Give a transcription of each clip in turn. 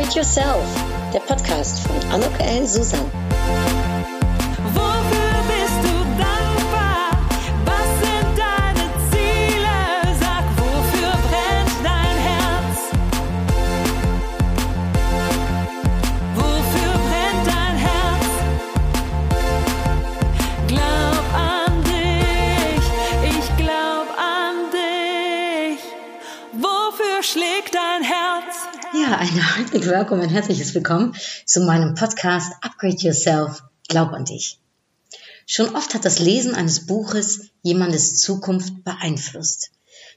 Upgrade Yourself, der Podcast von Anok L. Susan. Willkommen, ein herzliches Willkommen zu meinem Podcast Upgrade Yourself, Glaub an dich. Schon oft hat das Lesen eines Buches jemandes Zukunft beeinflusst.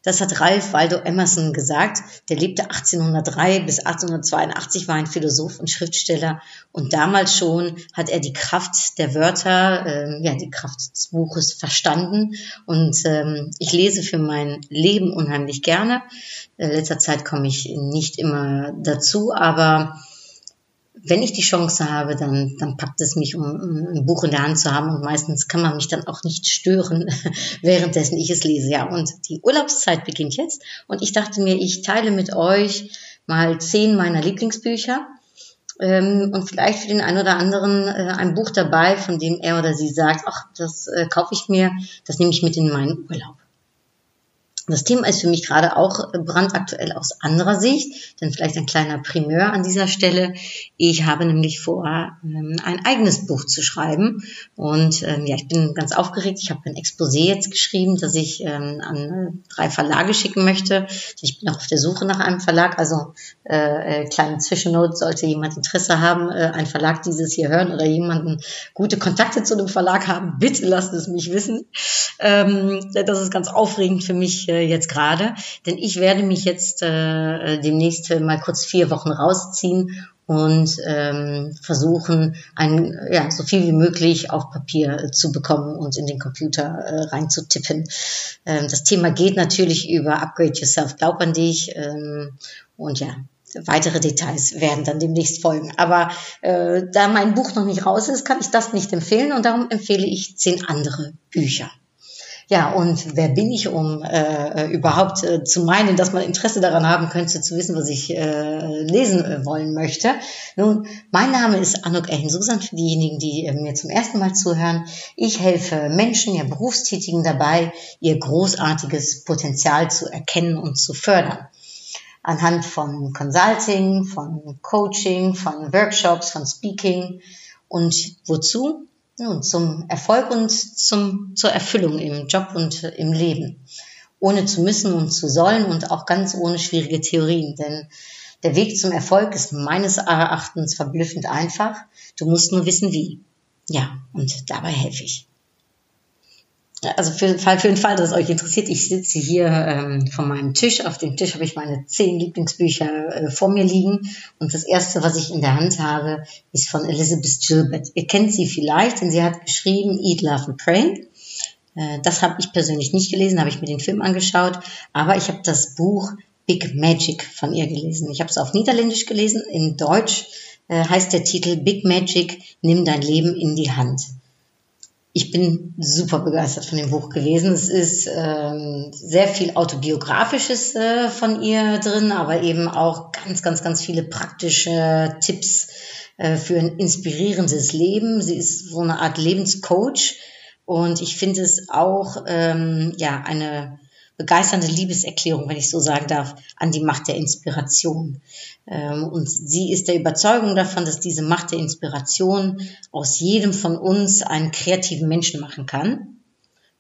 Das hat Ralph Waldo Emerson gesagt. Der lebte 1803 bis 1882, war ein Philosoph und Schriftsteller. Und damals schon hat er die Kraft der Wörter, äh, ja, die Kraft des Buches verstanden. Und ähm, ich lese für mein Leben unheimlich gerne. In letzter Zeit komme ich nicht immer dazu, aber wenn ich die Chance habe, dann, dann packt es mich, um, ein Buch in der Hand zu haben. Und meistens kann man mich dann auch nicht stören, währenddessen ich es lese. Ja, und die Urlaubszeit beginnt jetzt. Und ich dachte mir, ich teile mit euch mal zehn meiner Lieblingsbücher. Ähm, und vielleicht für den einen oder anderen äh, ein Buch dabei, von dem er oder sie sagt, ach, das äh, kaufe ich mir, das nehme ich mit in meinen Urlaub. Das Thema ist für mich gerade auch brandaktuell aus anderer Sicht, denn vielleicht ein kleiner Primeur an dieser Stelle. Ich habe nämlich vor, ähm, ein eigenes Buch zu schreiben und ähm, ja, ich bin ganz aufgeregt. Ich habe ein Exposé jetzt geschrieben, das ich ähm, an äh, drei Verlage schicken möchte. Ich bin auch auf der Suche nach einem Verlag, also äh, äh, kleine Zwischennote, sollte jemand Interesse haben, äh, ein Verlag dieses hier hören oder jemanden gute Kontakte zu dem Verlag haben, bitte lasst es mich wissen. Das ist ganz aufregend für mich äh, jetzt gerade, denn ich werde mich jetzt äh, demnächst mal kurz vier Wochen rausziehen und ähm, versuchen, ein, ja, so viel wie möglich auf Papier äh, zu bekommen und in den Computer äh, reinzutippen. Ähm, das Thema geht natürlich über Upgrade Yourself, glaub an dich ähm, und ja, weitere Details werden dann demnächst folgen. Aber äh, da mein Buch noch nicht raus ist, kann ich das nicht empfehlen und darum empfehle ich zehn andere Bücher. Ja, und wer bin ich, um äh, überhaupt äh, zu meinen, dass man Interesse daran haben könnte, zu wissen, was ich äh, lesen äh, wollen möchte? Nun, mein Name ist Anuk Ellen Susan, für diejenigen, die äh, mir zum ersten Mal zuhören. Ich helfe Menschen, ja Berufstätigen dabei, ihr großartiges Potenzial zu erkennen und zu fördern anhand von Consulting, von Coaching, von Workshops, von Speaking. Und wozu? Nun, zum Erfolg und zum, zur Erfüllung im Job und im Leben. Ohne zu müssen und zu sollen und auch ganz ohne schwierige Theorien. Denn der Weg zum Erfolg ist meines Erachtens verblüffend einfach. Du musst nur wissen, wie. Ja, und dabei helfe ich also für den Fall, für den Fall, dass es euch interessiert, ich sitze hier ähm, vor meinem Tisch. Auf dem Tisch habe ich meine zehn Lieblingsbücher äh, vor mir liegen. Und das erste, was ich in der Hand habe, ist von Elizabeth Gilbert. Ihr kennt sie vielleicht, denn sie hat geschrieben Eat, Love and Pray. Äh, das habe ich persönlich nicht gelesen, habe ich mir den Film angeschaut. Aber ich habe das Buch Big Magic von ihr gelesen. Ich habe es auf Niederländisch gelesen. In Deutsch äh, heißt der Titel Big Magic, nimm dein Leben in die Hand ich bin super begeistert von dem Buch gewesen. Es ist ähm, sehr viel autobiografisches äh, von ihr drin, aber eben auch ganz, ganz, ganz viele praktische Tipps äh, für ein inspirierendes Leben. Sie ist so eine Art Lebenscoach und ich finde es auch ähm, ja eine begeisternde Liebeserklärung, wenn ich so sagen darf, an die Macht der Inspiration. Ähm, und sie ist der Überzeugung davon, dass diese Macht der Inspiration aus jedem von uns einen kreativen Menschen machen kann.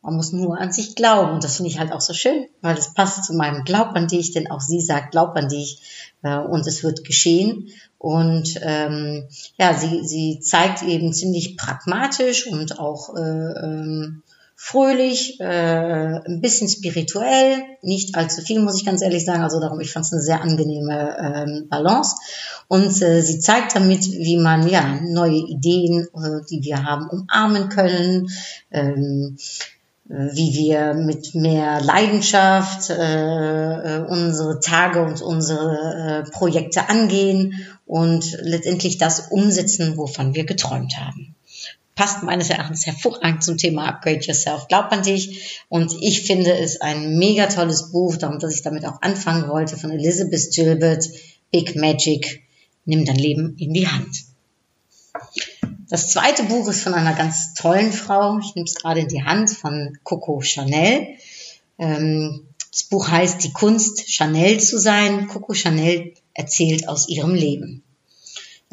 Man muss nur an sich glauben. Und das finde ich halt auch so schön, weil es passt zu meinem Glaub an dich, denn auch sie sagt Glaub an dich äh, und es wird geschehen. Und ähm, ja, sie, sie zeigt eben ziemlich pragmatisch und auch äh, ähm, fröhlich, äh, ein bisschen spirituell, nicht allzu viel, muss ich ganz ehrlich sagen. Also darum, ich fand es eine sehr angenehme ähm, Balance. Und äh, sie zeigt damit, wie man ja neue Ideen, äh, die wir haben, umarmen können. Ähm, wie wir mit mehr Leidenschaft äh, äh unsere Tage und unsere äh, Projekte angehen und letztendlich das umsetzen, wovon wir geträumt haben passt meines Erachtens hervorragend zum Thema Upgrade Yourself. Glaub an dich. Und ich finde es ein mega tolles Buch, darum, dass ich damit auch anfangen wollte, von Elizabeth Gilbert, Big Magic. Nimm dein Leben in die Hand. Das zweite Buch ist von einer ganz tollen Frau. Ich nehme es gerade in die Hand von Coco Chanel. Ähm, das Buch heißt Die Kunst, Chanel zu sein. Coco Chanel erzählt aus ihrem Leben.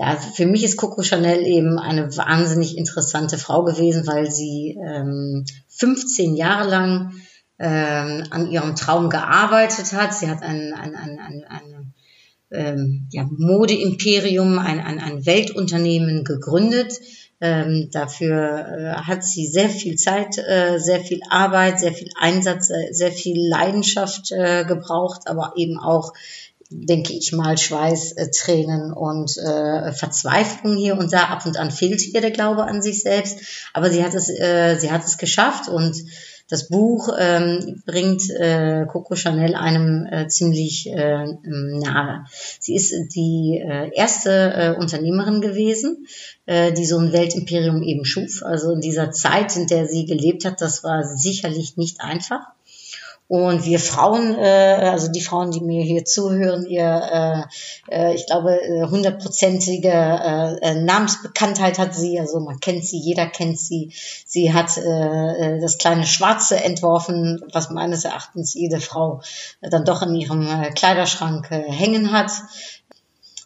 Ja, für mich ist Coco Chanel eben eine wahnsinnig interessante Frau gewesen, weil sie ähm, 15 Jahre lang ähm, an ihrem Traum gearbeitet hat. Sie hat ein, ein, ein, ein, ein ähm, ja, Modeimperium, ein, ein, ein Weltunternehmen gegründet. Ähm, dafür äh, hat sie sehr viel Zeit, äh, sehr viel Arbeit, sehr viel Einsatz, äh, sehr viel Leidenschaft äh, gebraucht, aber eben auch, denke ich mal, Schweiß, äh, Tränen und äh, Verzweiflung hier und da. Ab und an fehlt ihr der Glaube an sich selbst, aber sie hat es, äh, sie hat es geschafft und das Buch ähm, bringt äh, Coco Chanel einem äh, ziemlich äh, nahe. Sie ist die äh, erste äh, Unternehmerin gewesen, äh, die so ein Weltimperium eben schuf. Also in dieser Zeit, in der sie gelebt hat, das war sicherlich nicht einfach. Und wir Frauen, äh, also die Frauen, die mir hier zuhören, ihr, äh, äh, ich glaube, äh, hundertprozentige äh, äh, Namensbekanntheit hat sie. Also man kennt sie, jeder kennt sie. Sie hat äh, äh, das kleine Schwarze entworfen, was meines Erachtens jede Frau dann doch in ihrem Kleiderschrank äh, hängen hat.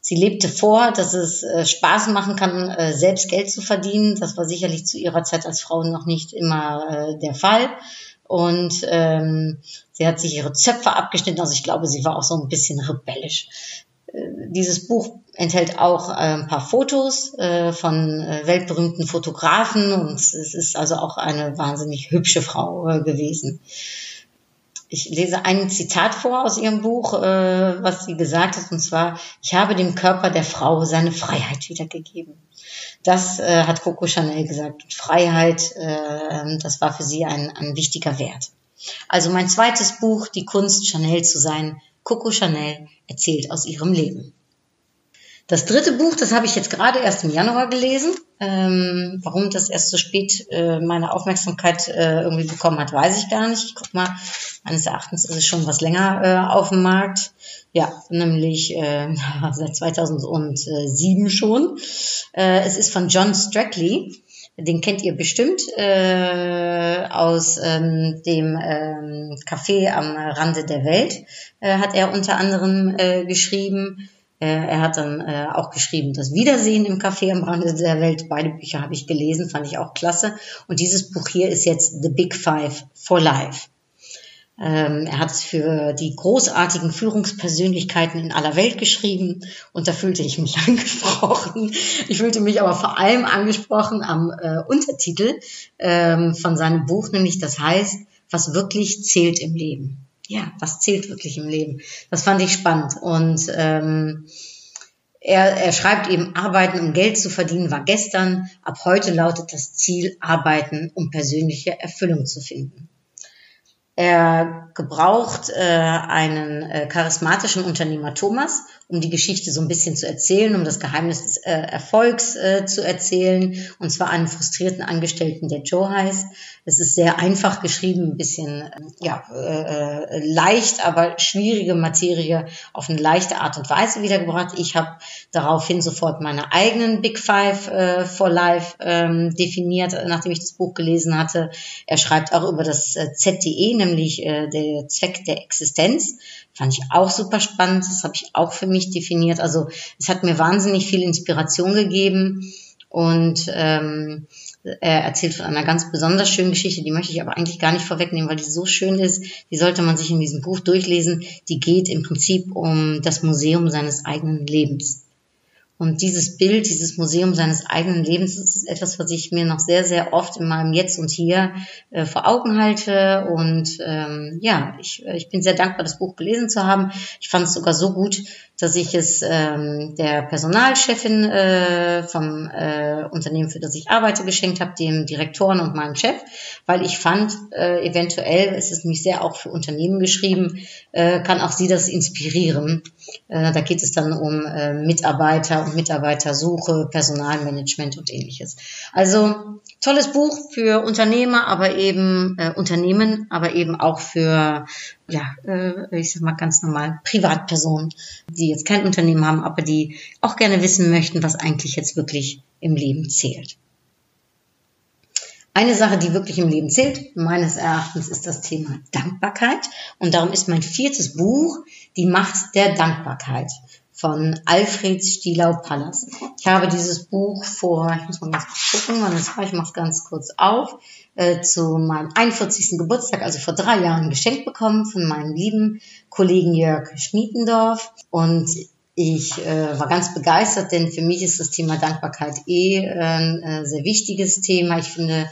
Sie lebte vor, dass es äh, Spaß machen kann, äh, selbst Geld zu verdienen. Das war sicherlich zu ihrer Zeit als Frau noch nicht immer äh, der Fall und ähm, sie hat sich ihre Zöpfe abgeschnitten. Also ich glaube, sie war auch so ein bisschen rebellisch. Äh, dieses Buch enthält auch äh, ein paar Fotos äh, von äh, weltberühmten Fotografen und es ist also auch eine wahnsinnig hübsche Frau äh, gewesen. Ich lese ein Zitat vor aus ihrem Buch, äh, was sie gesagt hat, und zwar, ich habe dem Körper der Frau seine Freiheit wiedergegeben. Das äh, hat Coco Chanel gesagt. Freiheit, äh, das war für sie ein, ein wichtiger Wert. Also mein zweites Buch, Die Kunst, Chanel zu sein, Coco Chanel erzählt aus ihrem Leben. Das dritte Buch, das habe ich jetzt gerade erst im Januar gelesen. Ähm, warum das erst so spät äh, meine Aufmerksamkeit äh, irgendwie bekommen hat, weiß ich gar nicht. Ich guck mal, meines Erachtens ist es schon was länger äh, auf dem Markt. Ja, nämlich äh, seit 2007 schon. Äh, es ist von John Strackley. Den kennt ihr bestimmt äh, aus ähm, dem ähm, Café am Rande der Welt. Äh, hat er unter anderem äh, geschrieben. Äh, er hat dann äh, auch geschrieben, das Wiedersehen im Café am Rande der Welt. Beide Bücher habe ich gelesen, fand ich auch klasse. Und dieses Buch hier ist jetzt The Big Five for Life. Ähm, er hat es für die großartigen Führungspersönlichkeiten in aller Welt geschrieben und da fühlte ich mich angesprochen. Ich fühlte mich aber vor allem angesprochen am äh, Untertitel ähm, von seinem Buch, nämlich das heißt, was wirklich zählt im Leben ja, was zählt wirklich im Leben? Das fand ich spannend. Und ähm, er, er schreibt eben, Arbeiten, um Geld zu verdienen, war gestern. Ab heute lautet das Ziel, Arbeiten, um persönliche Erfüllung zu finden. Er gebraucht äh, einen äh, charismatischen Unternehmer Thomas, um die Geschichte so ein bisschen zu erzählen, um das Geheimnis des äh, Erfolgs äh, zu erzählen, und zwar einen frustrierten Angestellten, der Joe heißt. Es ist sehr einfach geschrieben, ein bisschen äh, ja, äh, äh, leicht, aber schwierige Materie auf eine leichte Art und Weise wiedergebracht. Ich habe daraufhin sofort meine eigenen Big Five äh, for Life ähm, definiert, nachdem ich das Buch gelesen hatte. Er schreibt auch über das äh, ZDE, nämlich äh, der Zweck der Existenz. Fand ich auch super spannend. Das habe ich auch für mich definiert. Also es hat mir wahnsinnig viel Inspiration gegeben. Und ähm, er erzählt von einer ganz besonders schönen Geschichte, die möchte ich aber eigentlich gar nicht vorwegnehmen, weil die so schön ist. Die sollte man sich in diesem Buch durchlesen. Die geht im Prinzip um das Museum seines eigenen Lebens. Und dieses Bild, dieses Museum seines eigenen Lebens, das ist etwas, was ich mir noch sehr, sehr oft in meinem Jetzt und Hier äh, vor Augen halte. Und ähm, ja, ich, ich bin sehr dankbar, das Buch gelesen zu haben. Ich fand es sogar so gut, dass ich es ähm, der Personalchefin äh, vom äh, Unternehmen, für das ich arbeite, geschenkt habe, dem Direktoren und meinem Chef, weil ich fand, äh, eventuell, es ist nämlich sehr auch für Unternehmen geschrieben, äh, kann auch sie das inspirieren. Äh, da geht es dann um äh, Mitarbeiter Mitarbeitersuche, Personalmanagement und ähnliches. Also tolles Buch für Unternehmer, aber eben äh, Unternehmen, aber eben auch für, ja, äh, ich sag mal ganz normal Privatpersonen, die jetzt kein Unternehmen haben, aber die auch gerne wissen möchten, was eigentlich jetzt wirklich im Leben zählt. Eine Sache, die wirklich im Leben zählt, meines Erachtens, ist das Thema Dankbarkeit. Und darum ist mein viertes Buch Die Macht der Dankbarkeit von Alfred Stielau-Pallas. Ich habe dieses Buch vor, ich muss mal ganz kurz gucken, wann es war, ich mache es ganz kurz auf, äh, zu meinem 41. Geburtstag, also vor drei Jahren, geschenkt bekommen von meinem lieben Kollegen Jörg Schmiedendorf. Und ich äh, war ganz begeistert, denn für mich ist das Thema Dankbarkeit eh äh, ein äh, sehr wichtiges Thema. Ich finde,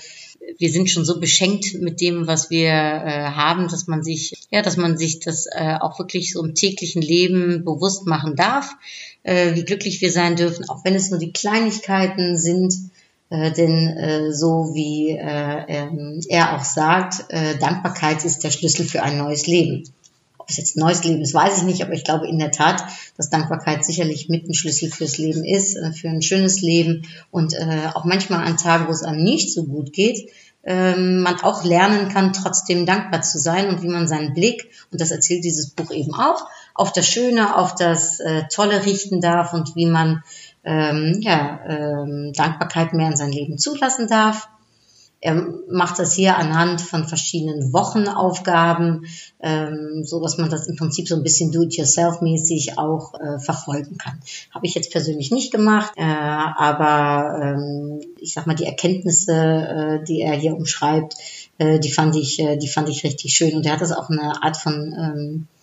wir sind schon so beschenkt mit dem, was wir äh, haben, dass man sich, ja, dass man sich das äh, auch wirklich so im täglichen Leben bewusst machen darf, äh, wie glücklich wir sein dürfen, auch wenn es nur die Kleinigkeiten sind. Äh, denn äh, so wie äh, ähm, er auch sagt, äh, Dankbarkeit ist der Schlüssel für ein neues Leben. Es jetzt neues Leben ist, weiß ich nicht, aber ich glaube in der Tat, dass Dankbarkeit sicherlich mit ein Schlüssel fürs Leben ist, äh, für ein schönes Leben und äh, auch manchmal an Tagen, wo es einem nicht so gut geht, ähm, man auch lernen kann, trotzdem dankbar zu sein und wie man seinen Blick, und das erzählt dieses Buch eben auch, auf das Schöne, auf das äh, Tolle richten darf und wie man ähm, ja, ähm, Dankbarkeit mehr in sein Leben zulassen darf. Er macht das hier anhand von verschiedenen Wochenaufgaben, ähm, so dass man das im Prinzip so ein bisschen do-it-yourself-mäßig auch äh, verfolgen kann. Habe ich jetzt persönlich nicht gemacht, äh, aber ähm, ich sag mal die Erkenntnisse, äh, die er hier umschreibt, äh, die fand ich, äh, die fand ich richtig schön. Und er hat das auch eine Art von ähm, äh,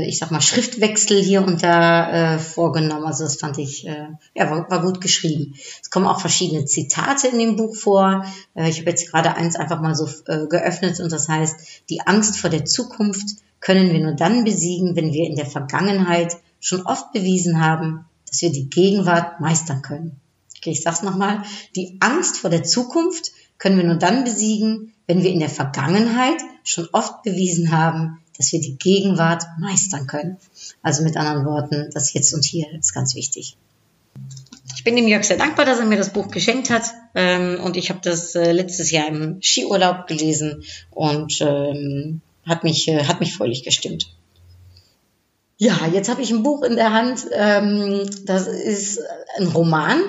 ich sag mal, Schriftwechsel hier und da äh, vorgenommen. Also das fand ich, äh, ja, war, war gut geschrieben. Es kommen auch verschiedene Zitate in dem Buch vor. Äh, ich habe jetzt gerade eins einfach mal so äh, geöffnet und das heißt, die Angst vor der Zukunft können wir nur dann besiegen, wenn wir in der Vergangenheit schon oft bewiesen haben, dass wir die Gegenwart meistern können. Okay, ich sag's nochmal. Die Angst vor der Zukunft können wir nur dann besiegen, wenn wir in der Vergangenheit schon oft bewiesen haben, dass wir die Gegenwart meistern können. Also mit anderen Worten, das Jetzt und Hier ist ganz wichtig. Ich bin dem Jörg sehr dankbar, dass er mir das Buch geschenkt hat. Ähm, und ich habe das äh, letztes Jahr im Skiurlaub gelesen und ähm, hat, mich, äh, hat mich fröhlich gestimmt. Ja, jetzt habe ich ein Buch in der Hand. Ähm, das ist ein Roman,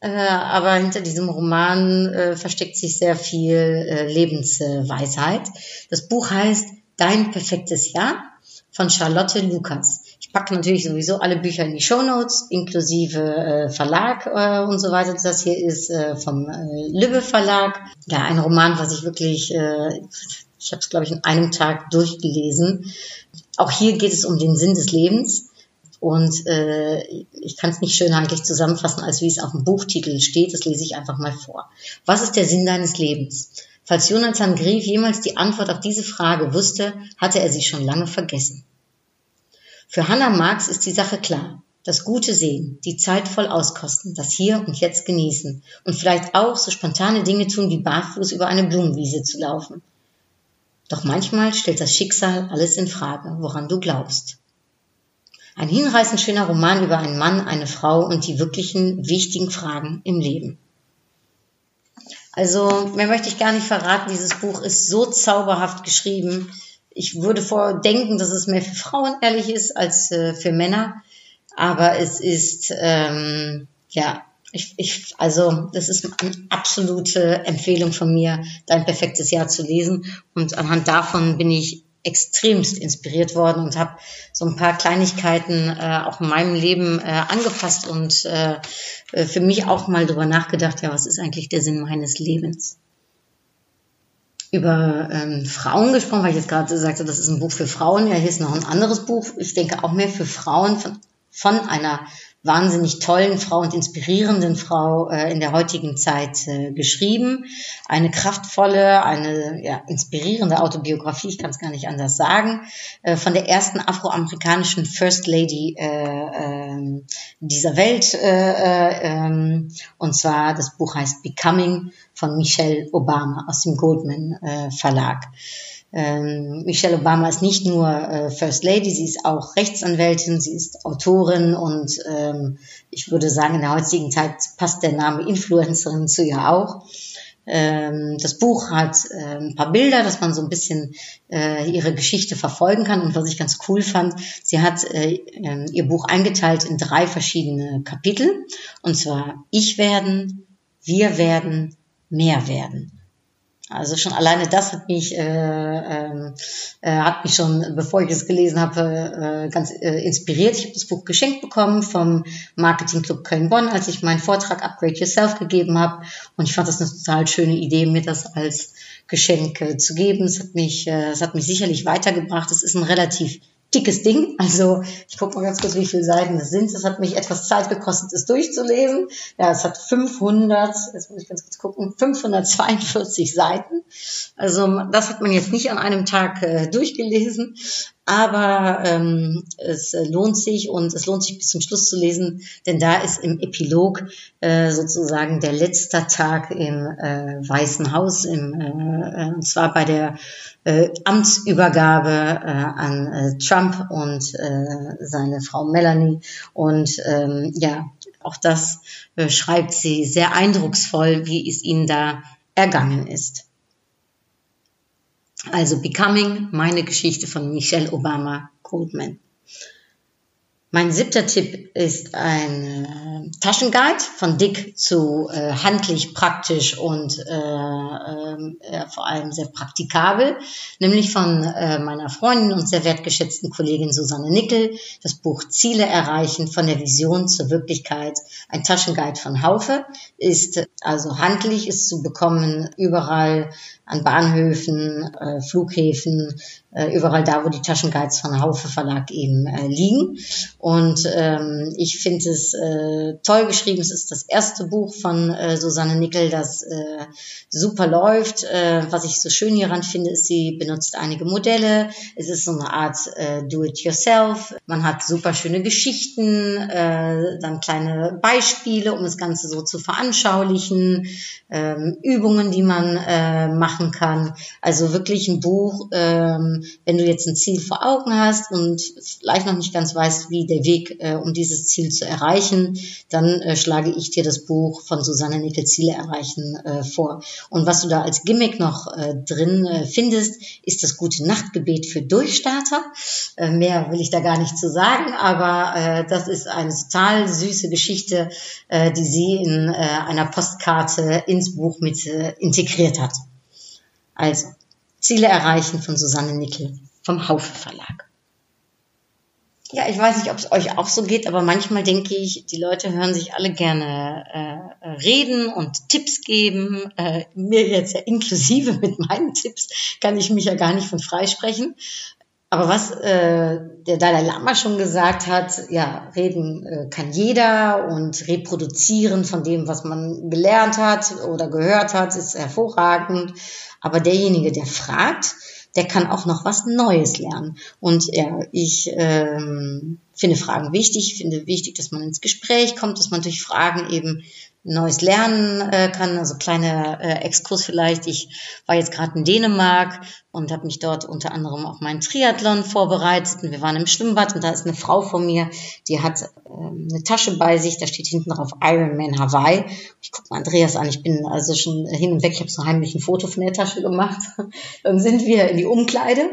äh, aber hinter diesem Roman versteckt sich sehr viel Lebensweisheit. Das Buch heißt Dein perfektes Jahr von Charlotte Lukas. Ich packe natürlich sowieso alle Bücher in die Show Notes, inklusive äh, Verlag äh, und so weiter. Das hier ist äh, vom äh, Lübbe Verlag. Ja, ein Roman, was ich wirklich, äh, ich habe es glaube ich in einem Tag durchgelesen. Auch hier geht es um den Sinn des Lebens. Und äh, ich kann es nicht schön eigentlich zusammenfassen, als wie es auf dem Buchtitel steht. Das lese ich einfach mal vor. Was ist der Sinn deines Lebens? Falls Jonathan Grief jemals die Antwort auf diese Frage wusste, hatte er sie schon lange vergessen. Für Hannah Marx ist die Sache klar. Das Gute sehen, die Zeit voll auskosten, das Hier und Jetzt genießen und vielleicht auch so spontane Dinge tun, wie barfuß über eine Blumenwiese zu laufen. Doch manchmal stellt das Schicksal alles in Frage, woran du glaubst. Ein hinreißend schöner Roman über einen Mann, eine Frau und die wirklichen wichtigen Fragen im Leben. Also mehr möchte ich gar nicht verraten. Dieses Buch ist so zauberhaft geschrieben. Ich würde vordenken, dass es mehr für Frauen ehrlich ist als äh, für Männer. Aber es ist, ähm, ja, ich, ich, also das ist eine absolute Empfehlung von mir, dein perfektes Jahr zu lesen. Und anhand davon bin ich extremst inspiriert worden und habe so ein paar Kleinigkeiten äh, auch in meinem Leben äh, angepasst und äh, für mich auch mal drüber nachgedacht, ja, was ist eigentlich der Sinn meines Lebens? Über ähm, Frauen gesprochen, weil ich jetzt gerade sagte, das ist ein Buch für Frauen. Ja, hier ist noch ein anderes Buch. Ich denke auch mehr für Frauen von, von einer wahnsinnig tollen Frau und inspirierenden Frau äh, in der heutigen Zeit äh, geschrieben. Eine kraftvolle, eine ja, inspirierende Autobiografie, ich kann es gar nicht anders sagen, äh, von der ersten afroamerikanischen First Lady äh, äh, dieser Welt. Äh, äh, ähm, und zwar das Buch heißt Becoming von Michelle Obama aus dem Goldman äh, Verlag. Ähm, Michelle Obama ist nicht nur äh, First Lady, sie ist auch Rechtsanwältin, sie ist Autorin und ähm, ich würde sagen, in der heutigen Zeit passt der Name Influencerin zu ihr auch. Ähm, das Buch hat ein paar Bilder, dass man so ein bisschen äh, ihre Geschichte verfolgen kann. Und was ich ganz cool fand, sie hat äh, ihr Buch eingeteilt in drei verschiedene Kapitel. Und zwar Ich werden, Wir werden, Mehr werden. Also schon alleine das hat mich, äh, äh, hat mich schon, bevor ich es gelesen habe, äh, ganz äh, inspiriert. Ich habe das Buch geschenkt bekommen vom Marketing Club Köln-Bonn, als ich meinen Vortrag Upgrade Yourself gegeben habe. Und ich fand das eine total schöne Idee, mir das als Geschenk äh, zu geben. Es hat mich, äh, es hat mich sicherlich weitergebracht. Es ist ein relativ dickes Ding. Also ich gucke mal ganz kurz, wie viele Seiten das sind. Das hat mich etwas Zeit gekostet, es durchzulesen. Ja, es hat 500, jetzt muss ich ganz kurz gucken, 542 Seiten. Also das hat man jetzt nicht an einem Tag äh, durchgelesen, aber ähm, es lohnt sich und es lohnt sich bis zum Schluss zu lesen, denn da ist im Epilog äh, sozusagen der letzte Tag im äh, Weißen Haus, im, äh, und zwar bei der äh, Amtsübergabe äh, an äh, Trump und äh, seine Frau Melanie. Und ähm, ja, auch das äh, schreibt sie sehr eindrucksvoll, wie es ihnen da ergangen ist. Also Becoming, meine Geschichte von Michelle Obama Goldman. Mein siebter Tipp ist ein äh, Taschenguide von dick zu äh, handlich, praktisch und äh, äh, vor allem sehr praktikabel, nämlich von äh, meiner Freundin und sehr wertgeschätzten Kollegin Susanne Nickel, das Buch Ziele erreichen von der Vision zur Wirklichkeit. Ein Taschenguide von Haufe ist also handlich, ist zu bekommen überall an Bahnhöfen, äh, Flughäfen, äh, überall da, wo die Taschenguides von Haufe Verlag eben äh, liegen. Und ähm, ich finde es äh, toll geschrieben. Es ist das erste Buch von äh, Susanne Nickel, das äh, super läuft. Äh, was ich so schön hieran finde, ist, sie benutzt einige Modelle. Es ist so eine Art äh, Do-it-yourself. Man hat super schöne Geschichten, äh, dann kleine Beispiele, um das Ganze so zu veranschaulichen, ähm, Übungen, die man äh, machen kann. Also wirklich ein Buch, ähm, wenn du jetzt ein Ziel vor Augen hast und vielleicht noch nicht ganz weißt, wie der Weg, äh, um dieses Ziel zu erreichen, dann äh, schlage ich dir das Buch von Susanne Nickel Ziele erreichen äh, vor. Und was du da als Gimmick noch äh, drin äh, findest, ist das gute Nachtgebet für Durchstarter. Äh, mehr will ich da gar nicht zu sagen, aber äh, das ist eine total süße Geschichte, äh, die sie in äh, einer Postkarte ins Buch mit äh, integriert hat. Also, Ziele erreichen von Susanne Nickel vom Haufe Verlag. Ja, ich weiß nicht, ob es euch auch so geht, aber manchmal denke ich, die Leute hören sich alle gerne äh, reden und Tipps geben. Äh, mir jetzt ja inklusive mit meinen Tipps kann ich mich ja gar nicht von freisprechen. Aber was äh, der Dalai Lama schon gesagt hat, ja, reden äh, kann jeder und reproduzieren von dem, was man gelernt hat oder gehört hat, ist hervorragend. Aber derjenige, der fragt, der kann auch noch was Neues lernen. Und ja, ich ähm, finde Fragen wichtig, finde wichtig, dass man ins Gespräch kommt, dass man durch Fragen eben Neues lernen äh, kann. Also kleiner äh, Exkurs vielleicht. Ich war jetzt gerade in Dänemark und habe mich dort unter anderem auf meinen Triathlon vorbereitet. Und wir waren im Schwimmbad und da ist eine Frau von mir, die hat äh, eine Tasche bei sich, da steht hinten drauf Ironman Hawaii. Ich gucke mal Andreas an, ich bin also schon hin und weg, ich habe so heimlich ein Foto von der Tasche gemacht. Dann sind wir in die Umkleide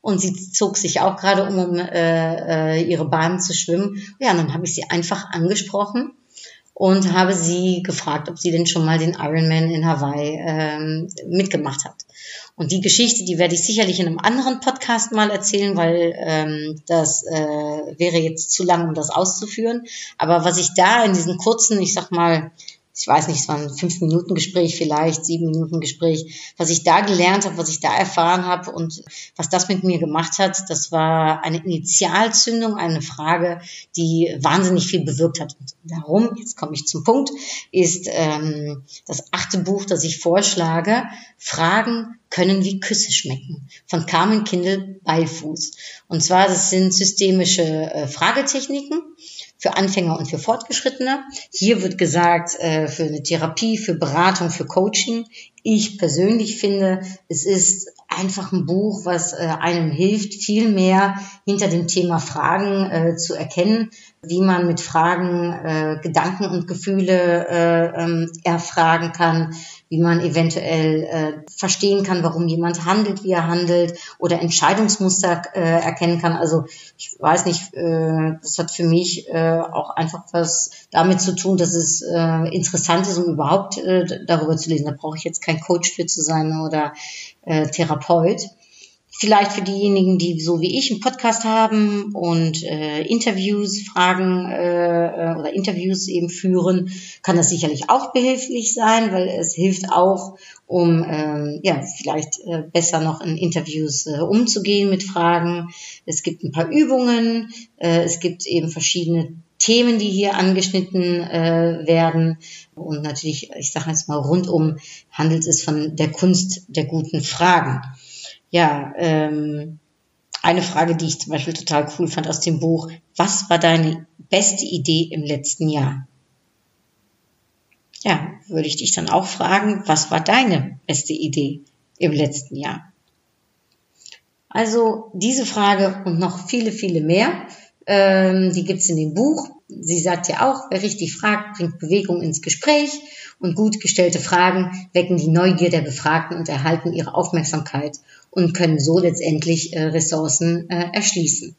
und sie zog sich auch gerade um, um äh, äh, ihre Bahn zu schwimmen. Ja, und dann habe ich sie einfach angesprochen und habe sie gefragt, ob sie denn schon mal den Ironman in Hawaii ähm, mitgemacht hat. Und die Geschichte, die werde ich sicherlich in einem anderen Podcast mal erzählen, weil ähm, das äh, wäre jetzt zu lang, um das auszuführen. Aber was ich da in diesen kurzen, ich sag mal, ich weiß nicht, es war ein fünf Minuten Gespräch vielleicht, sieben Minuten Gespräch, was ich da gelernt habe, was ich da erfahren habe und was das mit mir gemacht hat, das war eine Initialzündung, eine Frage, die wahnsinnig viel bewirkt hat. Und darum, jetzt komme ich zum Punkt, ist ähm, das achte Buch, das ich vorschlage, Fragen können wie Küsse schmecken, von Carmen Kindel Beifuß. Und zwar, das sind systemische äh, Fragetechniken, für Anfänger und für Fortgeschrittene. Hier wird gesagt, äh, für eine Therapie, für Beratung, für Coaching. Ich persönlich finde, es ist einfach ein Buch, was äh, einem hilft, viel mehr hinter dem Thema Fragen äh, zu erkennen, wie man mit Fragen Gedanken und Gefühle äh, ähm, erfragen kann, wie man eventuell äh, verstehen kann, warum jemand handelt, wie er handelt oder Entscheidungsmuster äh, erkennen kann. Also ich weiß nicht, äh, das hat für mich äh, auch einfach was damit zu tun, dass es äh, interessant ist, um überhaupt äh, darüber zu lesen. Da brauche ich jetzt kein Coach für zu sein oder äh, Therapeut. Vielleicht für diejenigen, die so wie ich einen Podcast haben und äh, Interviews, Fragen äh, oder Interviews eben führen, kann das sicherlich auch behilflich sein, weil es hilft auch, um ähm, ja vielleicht äh, besser noch in Interviews äh, umzugehen mit Fragen. Es gibt ein paar Übungen, äh, es gibt eben verschiedene Themen, die hier angeschnitten äh, werden. Und natürlich, ich sage jetzt mal, rundum handelt es von der Kunst der guten Fragen ja, ähm, eine Frage, die ich zum Beispiel total cool fand aus dem Buch. Was war deine beste Idee im letzten Jahr? Ja, würde ich dich dann auch fragen, was war deine beste Idee im letzten Jahr? Also diese Frage und noch viele, viele mehr, ähm, die gibt's in dem Buch. Sie sagt ja auch, wer richtig fragt, bringt Bewegung ins Gespräch und gut gestellte Fragen wecken die Neugier der Befragten und erhalten ihre Aufmerksamkeit und können so letztendlich äh, Ressourcen äh, erschließen.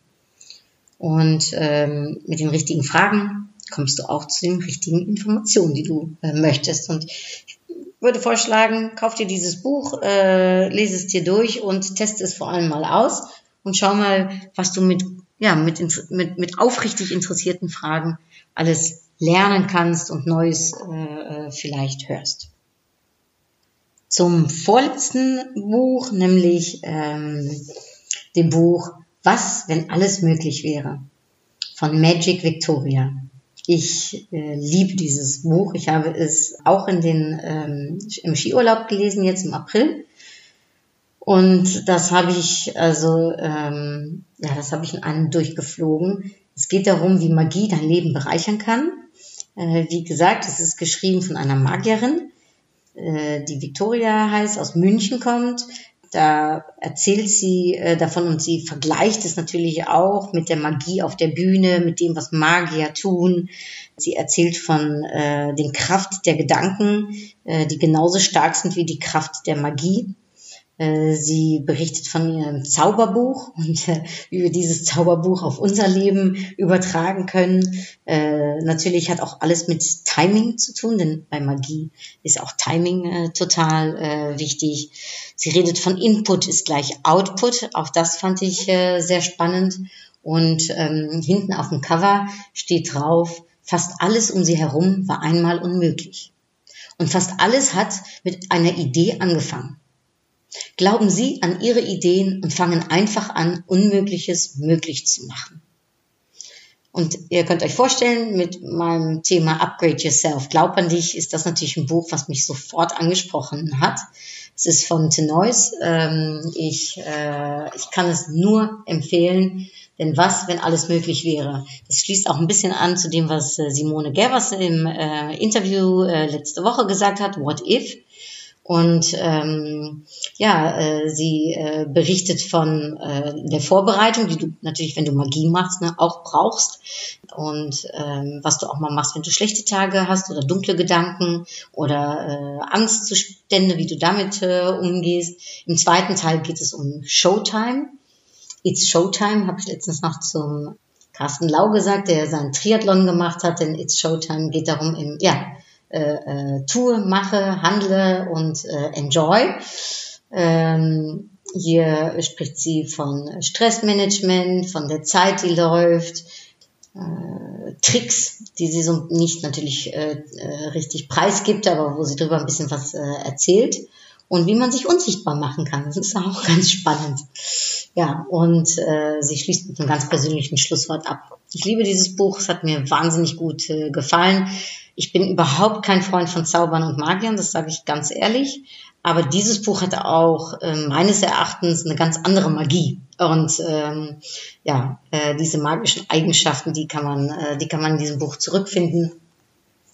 Und ähm, mit den richtigen Fragen kommst du auch zu den richtigen Informationen, die du äh, möchtest. Und ich würde vorschlagen, kauf dir dieses Buch, äh, lese es dir durch und teste es vor allem mal aus und schau mal, was du mit, ja, mit, mit, mit aufrichtig interessierten Fragen alles lernen kannst und Neues äh, äh vielleicht hörst zum vorletzten Buch, nämlich ähm, dem Buch Was, wenn alles möglich wäre von Magic Victoria. Ich äh, liebe dieses Buch. Ich habe es auch in den, ähm, im Skiurlaub gelesen, jetzt im April. Und das habe ich, also, ähm, ja, das habe ich in einem durchgeflogen. Es geht darum, wie Magie dein Leben bereichern kann. Äh, wie gesagt, es ist geschrieben von einer Magierin äh, die Victoria heißt, aus München kommt. Da erzählt sie äh, davon und sie vergleicht es natürlich auch mit der Magie auf der Bühne, mit dem, was Magier tun. Sie erzählt von äh, den Kraft der Gedanken, äh, die genauso stark sind wie die Kraft der Magie. Äh, sie berichtet von ihrem Zauberbuch und äh, wie wir dieses Zauberbuch auf unser Leben übertragen können. Äh, natürlich hat auch alles mit Timing zu tun, denn bei Magie ist auch Timing äh, total äh, wichtig. Sie redet von Input ist gleich Output. Auch das fand ich äh, sehr spannend. Und ähm, hinten auf dem Cover steht drauf, fast alles um sie herum war einmal unmöglich. Und fast alles hat mit einer Idee angefangen. Glauben Sie an Ihre Ideen und fangen einfach an, Unmögliches möglich zu machen. Und ihr könnt euch vorstellen, mit meinem Thema Upgrade Yourself, glaub an dich, ist das natürlich ein Buch, was mich sofort angesprochen hat. Es ist von Tenois. Ähm, ich, äh, ich kann es nur empfehlen, denn was, wenn alles möglich wäre? Das schließt auch ein bisschen an zu dem, was äh, Simone Gervers im äh, Interview letzte Woche gesagt hat, What If? Und ähm, ja, äh, sie äh, berichtet von äh, der Vorbereitung, die du natürlich, wenn du Magie machst, ne, auch brauchst. Und ähm, was du auch mal machst, wenn du schlechte Tage hast oder dunkle Gedanken oder äh, Angstzustände, wie du damit äh, umgehst. Im zweiten Teil geht es um Showtime. It's Showtime, habe ich letztens noch zum Carsten Lau gesagt, der seinen Triathlon gemacht hat, denn It's Showtime geht darum, im, ja, äh, äh, tue, mache, handle und äh, enjoy. Ähm, hier spricht sie von Stressmanagement, von der Zeit, die läuft, äh, Tricks, die sie so nicht natürlich äh, äh, richtig preisgibt, aber wo sie darüber ein bisschen was äh, erzählt und wie man sich unsichtbar machen kann. Das ist auch ganz spannend. Ja, und äh, sie schließt mit einem ganz persönlichen Schlusswort ab. Ich liebe dieses Buch, es hat mir wahnsinnig gut äh, gefallen. Ich bin überhaupt kein Freund von Zaubern und Magiern, das sage ich ganz ehrlich. Aber dieses Buch hatte auch äh, meines Erachtens eine ganz andere Magie. Und ähm, ja, äh, diese magischen Eigenschaften, die kann man, äh, die kann man in diesem Buch zurückfinden.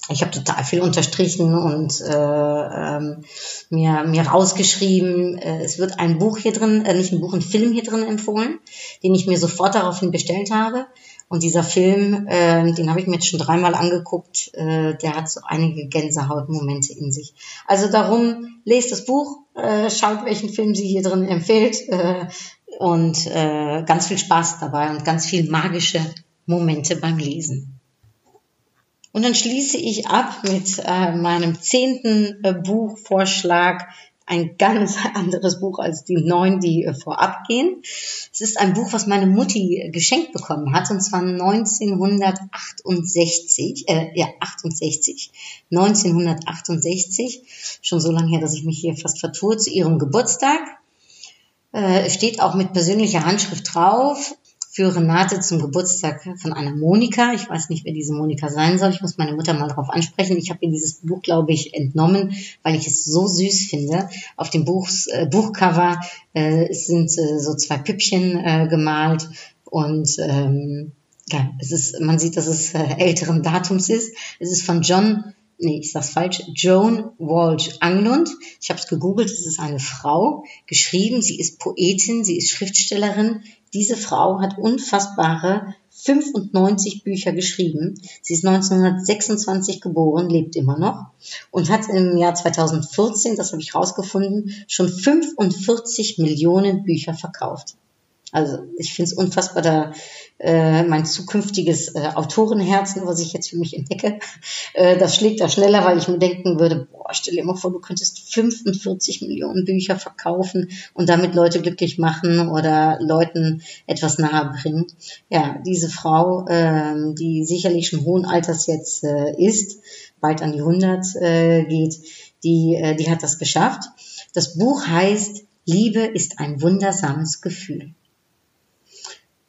ich habe total viel unterstrichen und äh, ähm, mir, mir rausgeschrieben. Äh, es wird ein Buch hier drin, äh, nicht ein Buch, ein Film hier drin empfohlen, den ich mir sofort daraufhin bestellt habe. Und dieser Film, äh, den habe ich mir jetzt schon dreimal angeguckt, äh, der hat so einige Gänsehautmomente in sich. Also darum, lest das Buch, äh, schaut, welchen Film sie hier drin empfiehlt äh, und äh, ganz viel Spaß dabei und ganz viel magische Momente beim Lesen. Und dann schließe ich ab mit äh, meinem zehnten äh, Buchvorschlag. Ein ganz anderes Buch als die neun, die äh, vorab gehen. Es ist ein Buch, was meine Mutti geschenkt bekommen hat, und zwar 1968, äh, ja, 68, 1968, schon so lange her, dass ich mich hier fast vertue, zu ihrem Geburtstag. Äh, steht auch mit persönlicher Handschrift drauf für Renate zum Geburtstag von einer Monika. Ich weiß nicht, wer diese Monika sein soll. Ich muss meine Mutter mal darauf ansprechen. Ich habe ihr dieses Buch, glaube ich, entnommen, weil ich es so süß finde. Auf dem Buchs, äh, Buchcover äh, sind äh, so zwei Püppchen äh, gemalt und ähm, ja, es ist, man sieht, dass es äh, älteren Datums ist. Es ist von John nee, ich sag's falsch, Joan Walsh Anglund. Ich habe es gegoogelt, es ist eine Frau, geschrieben, sie ist Poetin, sie ist Schriftstellerin. Diese Frau hat unfassbare 95 Bücher geschrieben. Sie ist 1926 geboren, lebt immer noch und hat im Jahr 2014, das habe ich rausgefunden, schon 45 Millionen Bücher verkauft. Also ich finde es unfassbar, da äh, mein zukünftiges äh, Autorenherzen, was ich jetzt für mich entdecke, äh, das schlägt da schneller, weil ich mir denken würde, boah, stell dir mal vor, du könntest 45 Millionen Bücher verkaufen und damit Leute glücklich machen oder Leuten etwas nahe bringen. Ja, diese Frau, äh, die sicherlich schon hohen Alters jetzt äh, ist, bald an die 100 äh, geht, die, äh, die hat das geschafft. Das Buch heißt Liebe ist ein wundersames Gefühl.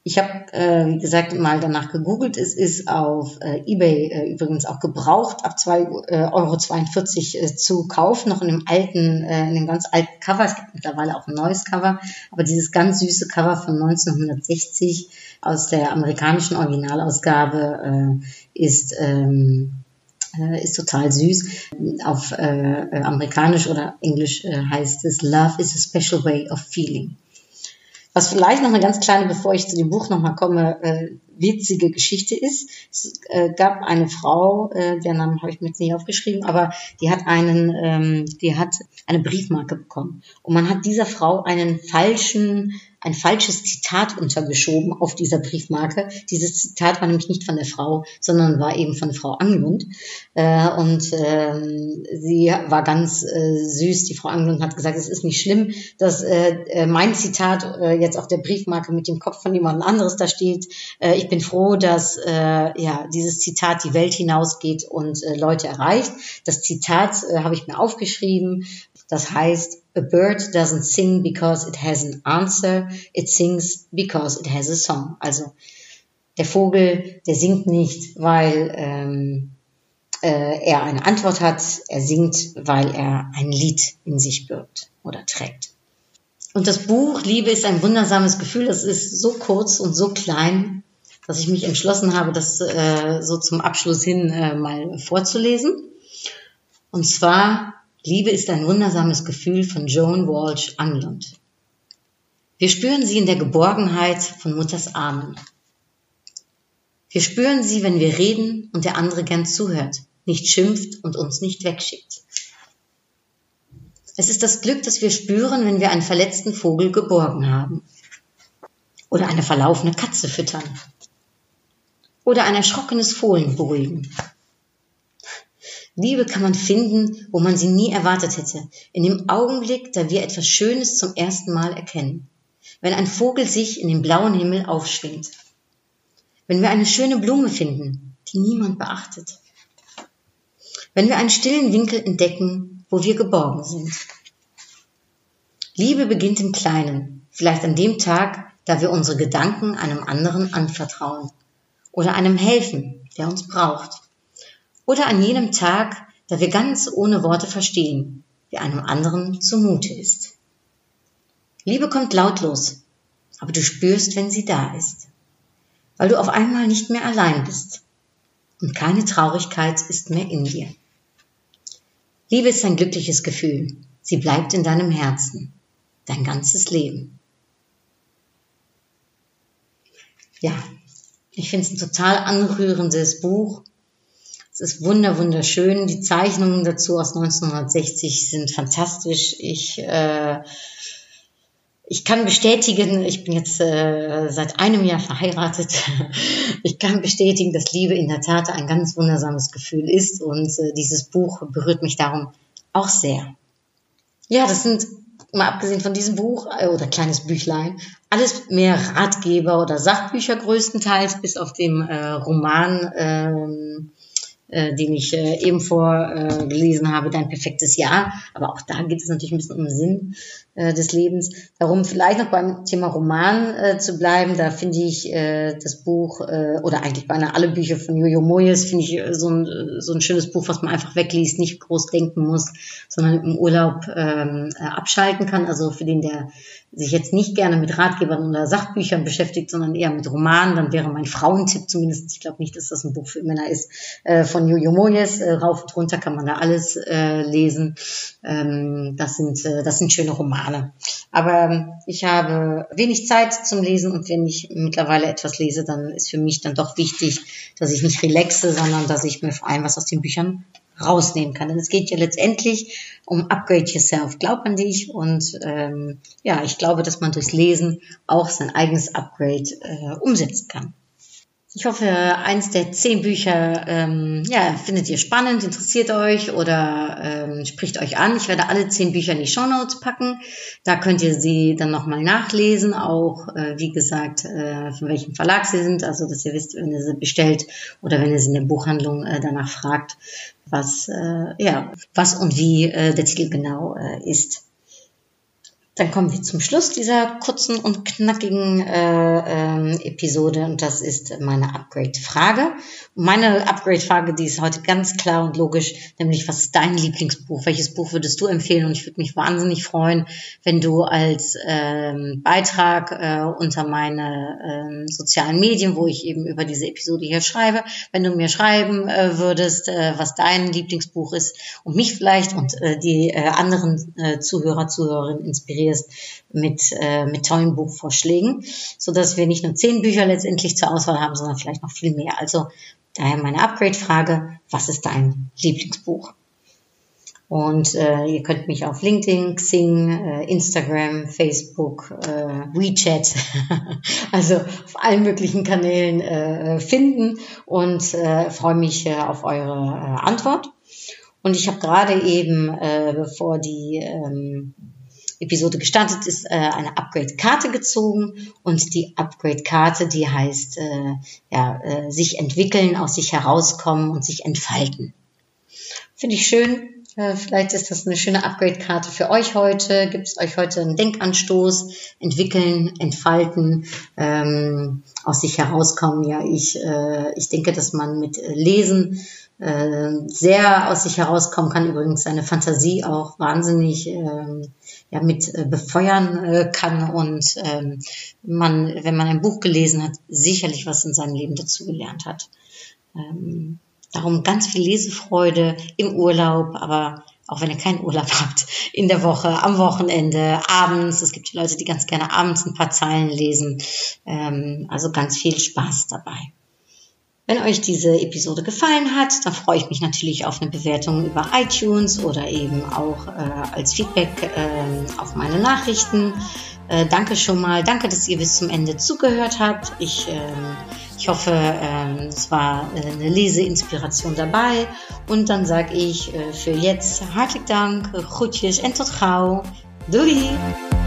Ich habe, äh, wie gesagt, mal danach gegoogelt. Es ist auf äh, eBay äh, übrigens auch gebraucht, ab 2,42 äh, Euro äh, zu kaufen, noch in dem alten, äh, in dem ganz alten Cover. Es gibt mittlerweile auch ein neues Cover, aber dieses ganz süße Cover von 1960 aus der amerikanischen Originalausgabe äh, ist ähm, äh, ist total süß. Auf äh amerikanisch oder englisch äh, heißt es Love is a special way of feeling. Was vielleicht noch eine ganz kleine, bevor ich zu dem Buch nochmal komme, äh, witzige Geschichte ist. Es äh, gab eine Frau, äh, der Namen habe ich mir jetzt nicht aufgeschrieben, aber die hat einen, ähm, die hat eine Briefmarke bekommen. Und man hat dieser Frau einen falschen ein falsches Zitat untergeschoben auf dieser Briefmarke. Dieses Zitat war nämlich nicht von der Frau, sondern war eben von Frau Anglund. Äh, und ähm, sie war ganz äh, süß. Die Frau Anglund hat gesagt, es ist nicht schlimm, dass äh, mein Zitat jetzt auf der Briefmarke mit dem Kopf von jemand anderes da steht. Ich bin froh, dass ja dieses Zitat die Welt hinausgeht und Leute erreicht. Das Zitat habe ich mir aufgeschrieben. Das heißt, a bird doesn't sing because it has an answer, it sings because it has a song. Also der Vogel, der singt nicht, weil ähm, äh, er eine Antwort hat, er singt, weil er ein Lied in sich birgt oder trägt. Und das Buch Liebe ist ein wundersames Gefühl, das ist so kurz und so klein, dass ich mich entschlossen habe, das äh, so zum Abschluss hin äh, mal vorzulesen. Und zwar Liebe ist ein wundersames Gefühl von Joan Walsh Anglund. Wir spüren sie in der Geborgenheit von Mutters Armen. Wir spüren sie, wenn wir reden und der andere gern zuhört, nicht schimpft und uns nicht wegschickt. Es ist das Glück, das wir spüren, wenn wir einen verletzten Vogel geborgen haben. Oder eine verlaufene Katze füttern. Oder ein erschrockenes Fohlen beruhigen. Liebe kann man finden, wo man sie nie erwartet hätte. In dem Augenblick, da wir etwas Schönes zum ersten Mal erkennen. Wenn ein Vogel sich in den blauen Himmel aufschwingt. Wenn wir eine schöne Blume finden, die niemand beachtet. Wenn wir einen stillen Winkel entdecken, wo wir geborgen sind. Liebe beginnt im Kleinen, vielleicht an dem Tag, da wir unsere Gedanken einem anderen anvertrauen oder einem helfen, der uns braucht oder an jenem Tag, da wir ganz ohne Worte verstehen, wie einem anderen zumute ist. Liebe kommt lautlos, aber du spürst, wenn sie da ist, weil du auf einmal nicht mehr allein bist. und keine Traurigkeit ist mehr in dir. Liebe ist ein glückliches Gefühl. Sie bleibt in deinem Herzen. Dein ganzes Leben. Ja, ich finde es ein total anrührendes Buch. Es ist wunder, wunderschön. Die Zeichnungen dazu aus 1960 sind fantastisch. Ich, äh, ich kann bestätigen, ich bin jetzt äh, seit einem Jahr verheiratet. Ich kann bestätigen, dass Liebe in der Tat ein ganz wundersames Gefühl ist und äh, dieses Buch berührt mich darum auch sehr. Ja, das sind mal abgesehen von diesem Buch äh, oder kleines Büchlein, alles mehr Ratgeber oder Sachbücher größtenteils, bis auf dem äh, Roman, ähm, äh, den ich äh, eben vor äh, habe, Dein perfektes Jahr. Aber auch da geht es natürlich ein bisschen um Sinn äh, des Lebens. Darum vielleicht noch beim Thema Roman äh, zu bleiben. Da finde ich äh, das Buch äh, oder eigentlich beinahe alle Bücher von Jojo Moyes finde ich äh, so, ein, äh, so ein schönes Buch, was man einfach wegliest, nicht groß denken muss, sondern im Urlaub ähm, äh, abschalten kann. Also für den, der sich jetzt nicht gerne mit Ratgebern oder Sachbüchern beschäftigt, sondern eher mit Romanen, dann wäre mein Frauentipp zumindest, ich glaube nicht, dass das ein Buch für Männer ist, äh, von Jojo Moyes, äh, rauf und runter kann man da alles äh, lesen. Ähm, das, sind, äh, das sind schöne Romane. Aber ähm, ich habe wenig Zeit zum Lesen und wenn ich mittlerweile etwas lese, dann ist für mich dann doch wichtig, dass ich nicht relaxe, sondern dass ich mir vor allem was aus den Büchern rausnehmen kann. Denn es geht ja letztendlich um Upgrade Yourself. Glaub an dich und ähm, ja, ich glaube, dass man durchs Lesen auch sein eigenes Upgrade äh, umsetzen kann. Ich hoffe, eins der zehn Bücher ähm, ja, findet ihr spannend, interessiert euch oder ähm, spricht euch an. Ich werde alle zehn Bücher in die Show Notes packen. Da könnt ihr sie dann nochmal nachlesen, auch äh, wie gesagt, äh, von welchem Verlag sie sind, also dass ihr wisst, wenn ihr sie bestellt oder wenn ihr sie in der Buchhandlung äh, danach fragt, was, äh, ja, was und wie äh, der Titel genau äh, ist. Dann kommen wir zum Schluss dieser kurzen und knackigen äh, ähm, Episode und das ist meine Upgrade-Frage. Meine Upgrade-Frage, die ist heute ganz klar und logisch, nämlich was ist dein Lieblingsbuch? Welches Buch würdest du empfehlen? Und ich würde mich wahnsinnig freuen, wenn du als ähm, Beitrag äh, unter meine äh, sozialen Medien, wo ich eben über diese Episode hier schreibe, wenn du mir schreiben äh, würdest, äh, was dein Lieblingsbuch ist und mich vielleicht und äh, die anderen Zuhörer, Zuhörerinnen inspirieren inspirierst mit, äh, mit tollen Buchvorschlägen, so dass wir nicht nur zehn Bücher letztendlich zur Auswahl haben, sondern vielleicht noch viel mehr. Also daher meine Upgrade-Frage, was ist dein Lieblingsbuch? Und äh, ihr könnt mich auf LinkedIn, Xing, äh, Instagram, Facebook, äh, WeChat, also auf allen möglichen Kanälen äh, finden und äh, freue mich äh, auf eure äh, Antwort. Und ich habe gerade eben, äh, bevor die ähm, Episode gestartet ist, äh, eine Upgrade-Karte gezogen und die Upgrade-Karte, die heißt äh, ja, äh, sich entwickeln, aus sich herauskommen und sich entfalten. Finde ich schön. Äh, vielleicht ist das eine schöne Upgrade-Karte für euch heute. Gibt es euch heute einen Denkanstoß? Entwickeln, entfalten, ähm, aus sich herauskommen. Ja, ich, äh, ich denke, dass man mit Lesen äh, sehr aus sich herauskommen kann. Übrigens seine Fantasie auch wahnsinnig ähm, ja, mit äh, befeuern äh, kann und ähm, man, wenn man ein Buch gelesen hat, sicherlich was in seinem Leben dazugelernt hat. Ähm, darum ganz viel Lesefreude im Urlaub, aber auch wenn ihr keinen Urlaub habt, in der Woche, am Wochenende, abends. Es gibt Leute, die ganz gerne abends ein paar Zeilen lesen. Ähm, also ganz viel Spaß dabei. Wenn euch diese Episode gefallen hat, dann freue ich mich natürlich auf eine Bewertung über iTunes oder eben auch äh, als Feedback äh, auf meine Nachrichten. Äh, danke schon mal. Danke, dass ihr bis zum Ende zugehört habt. Ich, äh, ich hoffe, äh, es war äh, eine Leseinspiration dabei. Und dann sage ich äh, für jetzt hartelijk Dank, groetjes en tot gauw. Doei!